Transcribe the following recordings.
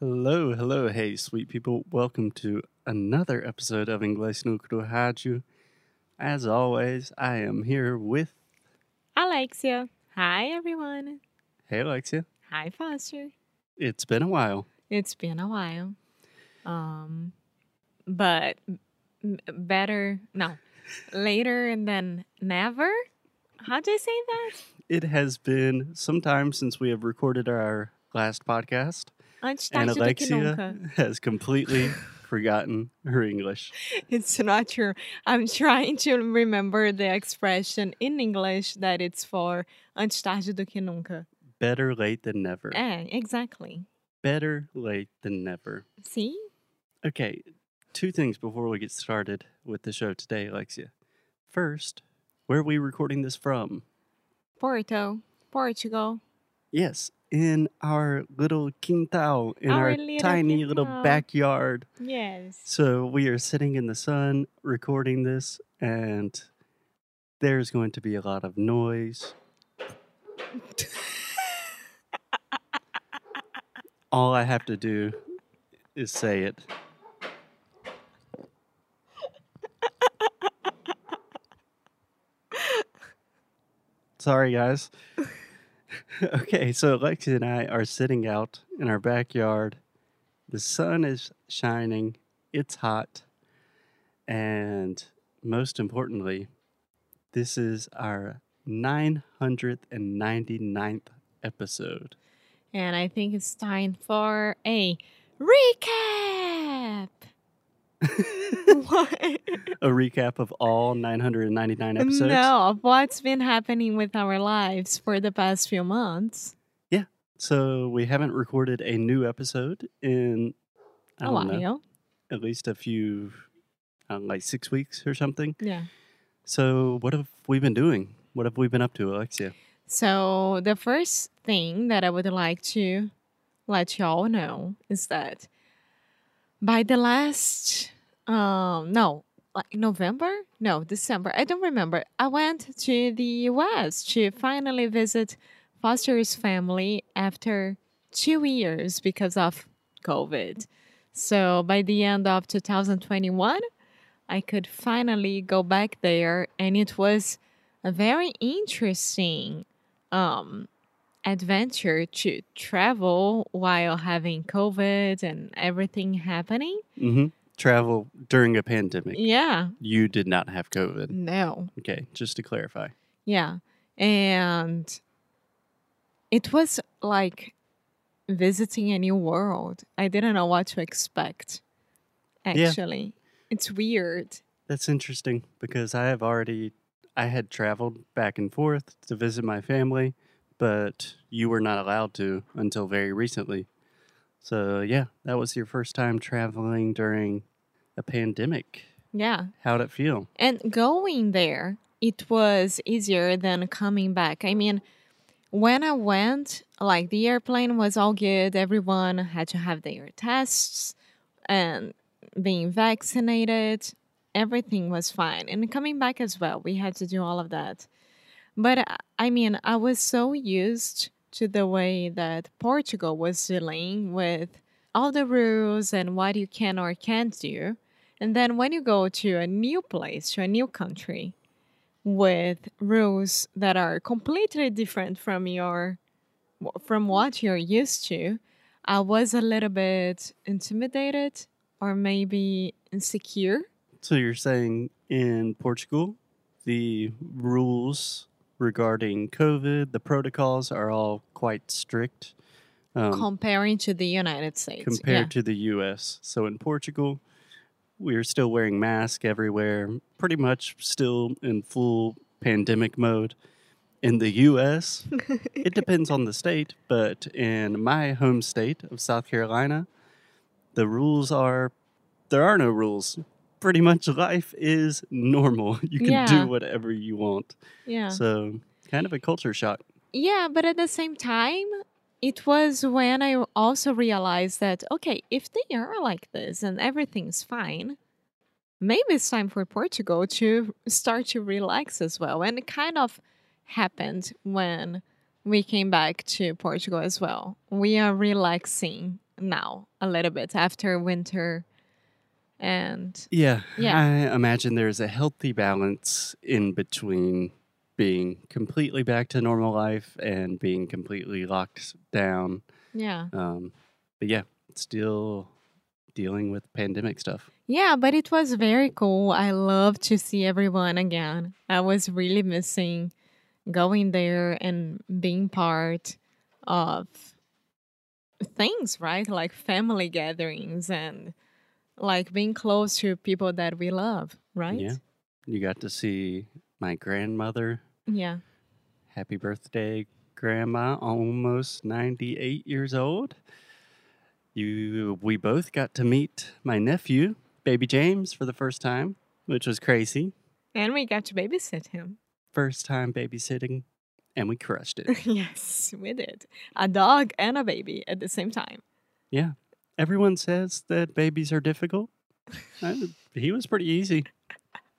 Hello, hello, hey, sweet people. Welcome to another episode of Inglês no Rádio. As always, I am here with. Alexia. Hi, everyone. Hey, Alexia. Hi, Foster. It's been a while. It's been a while. Um, but m- better, no, later than never. How'd I say that? It has been some time since we have recorded our last podcast, Antes and tarde. Alexia has completely forgotten her English. It's not true. I'm trying to remember the expression in English that it's for antes tarde do que nunca. Better late than never. Eh, exactly. Better late than never. See? Okay, two things before we get started with the show today, Alexia. First, where are we recording this from? Porto, Portugal. Yes, in our little quintal, in Our our, little tiny little backyard. Yes. So we are sitting in the sun recording this, and there's going to be a lot of noise. All I have to do is say it. Sorry, guys. okay, so Lexi and I are sitting out in our backyard. The sun is shining, it's hot, and most importantly, this is our 999th episode. And I think it's time for a recap. What? A recap of all 999 episodes. No, of what's been happening with our lives for the past few months. Yeah. So we haven't recorded a new episode in I A don't know, while. at least a few, like six weeks or something. Yeah. So what have we been doing? What have we been up to, Alexia? So the first thing that I would like to let y'all know is that by the last um no like November no December I don't remember I went to the US to finally visit Foster's family after two years because of COVID. So by the end of 2021, I could finally go back there, and it was a very interesting um, adventure to travel while having COVID and everything happening. Mm-hmm. Travel during a pandemic. Yeah, You did not have COVID. no, Okay, just to clarify. yeah, and it was like visiting a new world. I didn't know what to expect. Yeah. Actually, it's weird. That's interesting because I have already I had traveled back and forth to visit my family, but you were not allowed to until very recently. So yeah, that was your first time traveling during a pandemic. Yeah. How'd it feel? And going there, it was easier than coming back. I mean, when I went, like the airplane was all good. Everyone had to have their tests and being vaccinated. Everything was fine. And coming back as well, we had to do all of that. But I mean, I was so used to the way that Portugal was dealing with all the rules and what you can or can't do. And then when you go to a new place, to a new country, with rules that are completely different from your from what you're used to, I was a little bit intimidated or maybe insecure. So you're saying in Portugal, the rules regarding COVID, the protocols are all quite strict um, comparing to the United States. compared to the U.S. So in Portugal, we're still wearing masks everywhere, pretty much still in full pandemic mode. In the U.S., it depends on the state, but in my home state of South Carolina, the rules are there are no rules. Pretty much life is normal. You can Yeah. do whatever you want. yeah. So, kind of a culture shock. Yeah, but at the same time, it was when I also realized that, okay, if they are like this and everything's fine, maybe it's time for Portugal to start to relax as well. And it kind of happened when we came back to Portugal as well. We are relaxing now a little bit after winter and Yeah. Yeah. I imagine there's a healthy balance in between being completely back to normal life and being completely locked down. yeah Um, but yeah, still dealing with pandemic stuff. yeah but it was very cool i love to see everyone again i was really missing going there and being part of things right like family gatherings and like being close to people that we love right Yeah. You got to see my grandmother. yeah Happy birthday, Grandma, almost 98 years old. You we both got to meet my nephew, baby James, for the first time, which was crazy. and we got to babysit him First time babysitting, and we crushed it. yes we did a dog and a baby at the same time yeah. Everyone says that babies are difficult. I- he was pretty easy.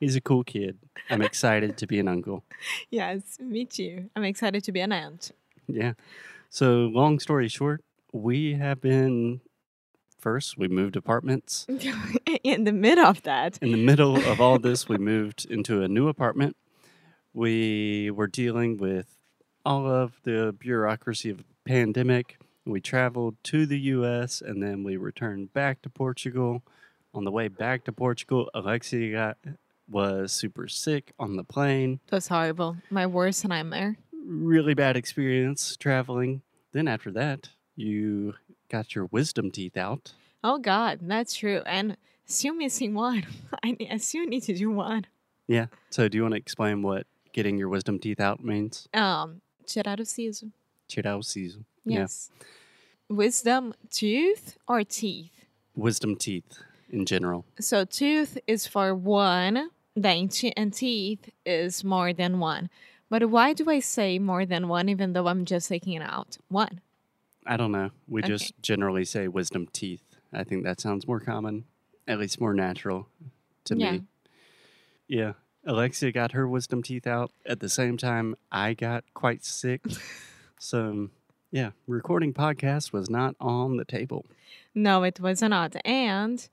He's a cool kid. I'm excited to be an uncle. yes me too i'm excited to be an aunt Yeah. So, long story short, we have been first, we moved apartments. in the middle of that In the middle of all this, we moved into a new apartment. We were dealing with all of the bureaucracy of the pandemic. We traveled to the US and then we returned back to Portugal. On the way back to Portugal, Alexia got, was super sick on the plane. Was horrible. My worst nightmare. Really bad experience traveling. Then after that, you got your wisdom teeth out. Oh God, that's true. And still missing one. I, I still need to do one. Yeah. So do you want to explain what getting your wisdom teeth out means? Um, tirar o siso. Tirar o siso. Yeah. Yes. Wisdom tooth or teeth. Wisdom teeth in general. So tooth is for one dente and teeth is more than one. But why do I say more than one even though I'm just taking it out? One. I don't know. We Okay. just generally say wisdom teeth. I think that sounds more common, at least more natural to Yeah. me. Yeah. Alexia got her wisdom teeth out at the same time I got quite sick. so, um, yeah, recording podcast was not on the table. No, it was not. And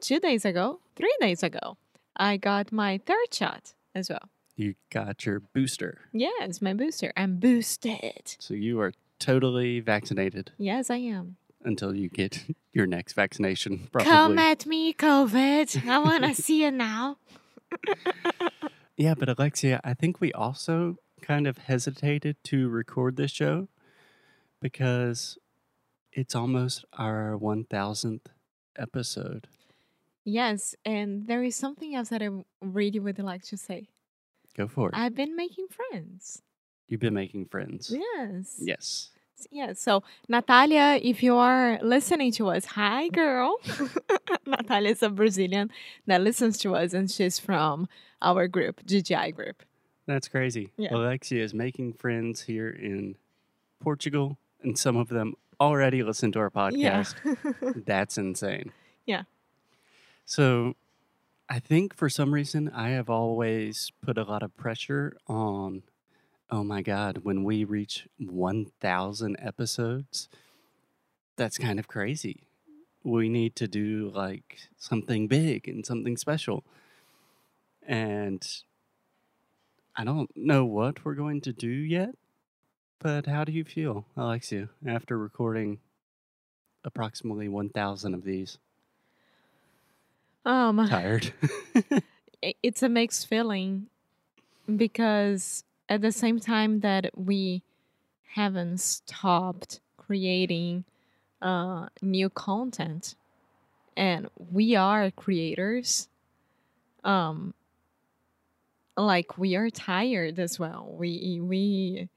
two days ago, three days ago, I got my third shot as well. You got your booster. Yes, my booster. I'm boosted. So you are totally vaccinated Yes, I am. until you get your next vaccination. Probably. Come at me, COVID. I want to see you now. Yeah, but Alexia, I think we also kind of hesitated to record this show because it's almost our 1000th episode. Yes, and there is something else that I really would like to say. Go for it. I've been making friends. You've been making friends. Yes. Yes. Yes. So, Natalia, if you are listening to us, hi, girl. Natalia is a Brazilian that listens to us, and she's from our group, GGI group. That's crazy. Yeah. Alexia is making friends here in Portugal, and some of them already listen to our podcast. That's insane. Yeah. So I think for some reason I have always put a lot of pressure on oh my god, when we reach 1000 episodes, that's kind of crazy. We need to do like something big and something special. And I don't know what we're going to do yet, but how do you feel, Alexia, after recording approximately 1000 of these? um, Tired. it's a mixed feeling because at the same time that we haven't stopped creating uh, new content and we are creators um like we are tired as well we we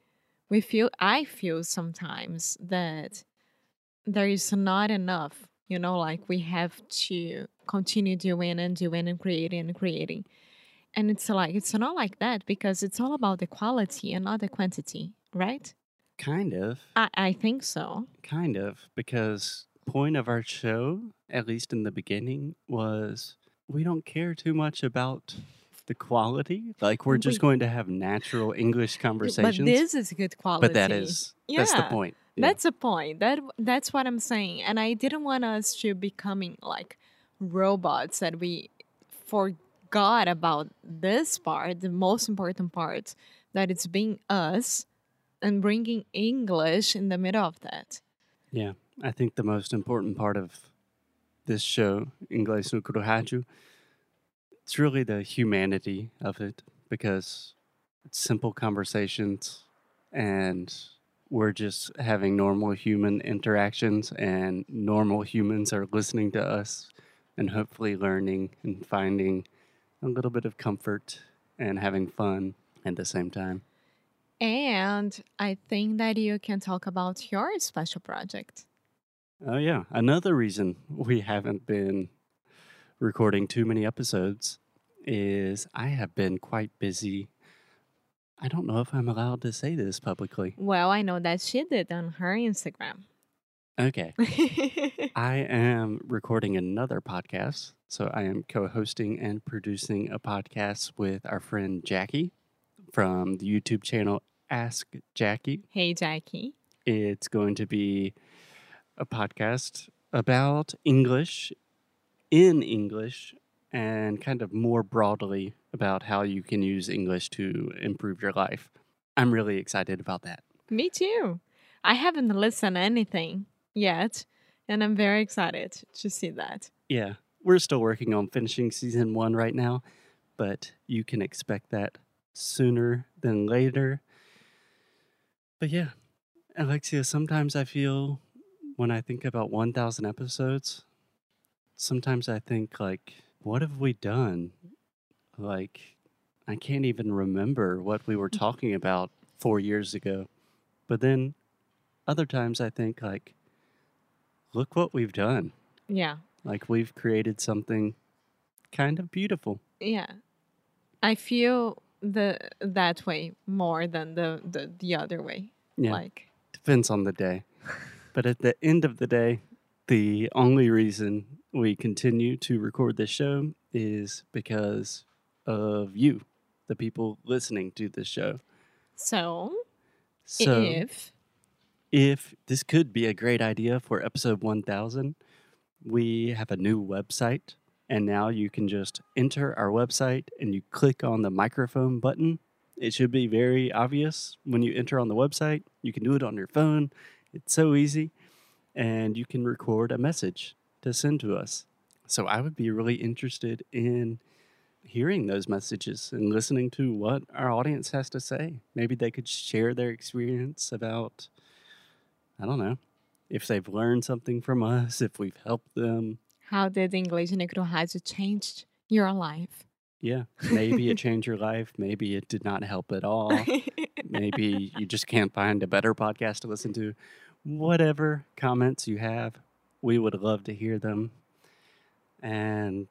we feel i feel sometimes that there is not enough you know like we have to continue doing and doing and creating and creating and it's like it's not like that because it's all about the quality and not the quantity right kind of. i, I think so Kind of. Because point of our show, at least in the beginning, was we don't care too much about the quality. Like we're just going to have natural English conversations. but this is good quality But that is that's the point. Yeah. That's the point. That that's what I'm saying. And I didn't want us to becoming like robots that we forgot about this part, the most important part, that it's being us and bringing English in the middle of that. Yeah, I think the most important part of this show, Inglês no Rádio, it's really the humanity of it because it's simple conversations and we're just having normal human interactions and normal humans are listening to us and hopefully learning and finding a little bit of comfort and having fun at the same time. And I think that you can talk about your special project. Oh, yeah. Another reason we haven't been recording too many episodes is I have been quite busy. I don't know if I'm allowed to say this publicly. Well, I know that she did on her Instagram. Okay. I am recording another podcast. So I am co hosting and producing a podcast with our friend Jackie from the YouTube channel Ask Jackie. hey, Jackie. It's going to be a podcast about English in English and kind of more broadly about how you can use English to improve your life. I'm really excited about that. Me too. I haven't listened to anything yet, and I'm very excited to see that. Yeah, we're still working on finishing season one right now, but you can expect that sooner than later. But yeah, Alexia, sometimes I feel when I think about 1,000 episodes, sometimes I think, like, what have we done? Like, I can't even remember what we were mm-hmm. talking about four years ago. But then other times I think, like, look what we've done. Yeah. Like we've created something kind of beautiful. Yeah. I feel the that way more than the the, the other way. Yeah, Like depends on the day. But at the end of the day, the only reason we continue to record this show is because of you, the people listening to this show. so, So if if this could be a great idea for episode 1000, we have a new website. And now you can just enter our website and you click on the microphone button. It should be very obvious when you enter on the website. You can do it on your phone. It's so easy. And you can record a message to send to us. So I would be really interested in hearing those messages and listening to what our audience has to say. Maybe they could share their experience about I don't know if they've learned something from us, if we've helped them. how did Inglês no Rádio changed your life? Yeah, maybe it changed your life. Maybe it did not help at all. maybe you just can't find a better podcast to listen to. Whatever comments you have, we would love to hear them. And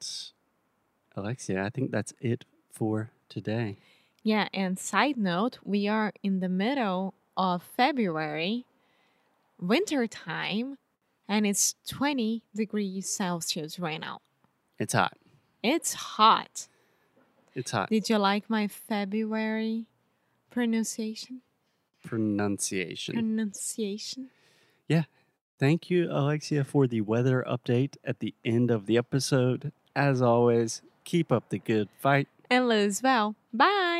Alexia, I think that's it for today. yeah, and side note, we are in the middle of February, winter time, and it's 20 degrees Celsius right now. It's hot. It's hot. It's hot. Did you like my February pronunciation? Pronunciation. Pronunciation. Thank you, Alexia, for the weather update at the end of the episode. As always, keep up the good fight. And Liz well. Bye.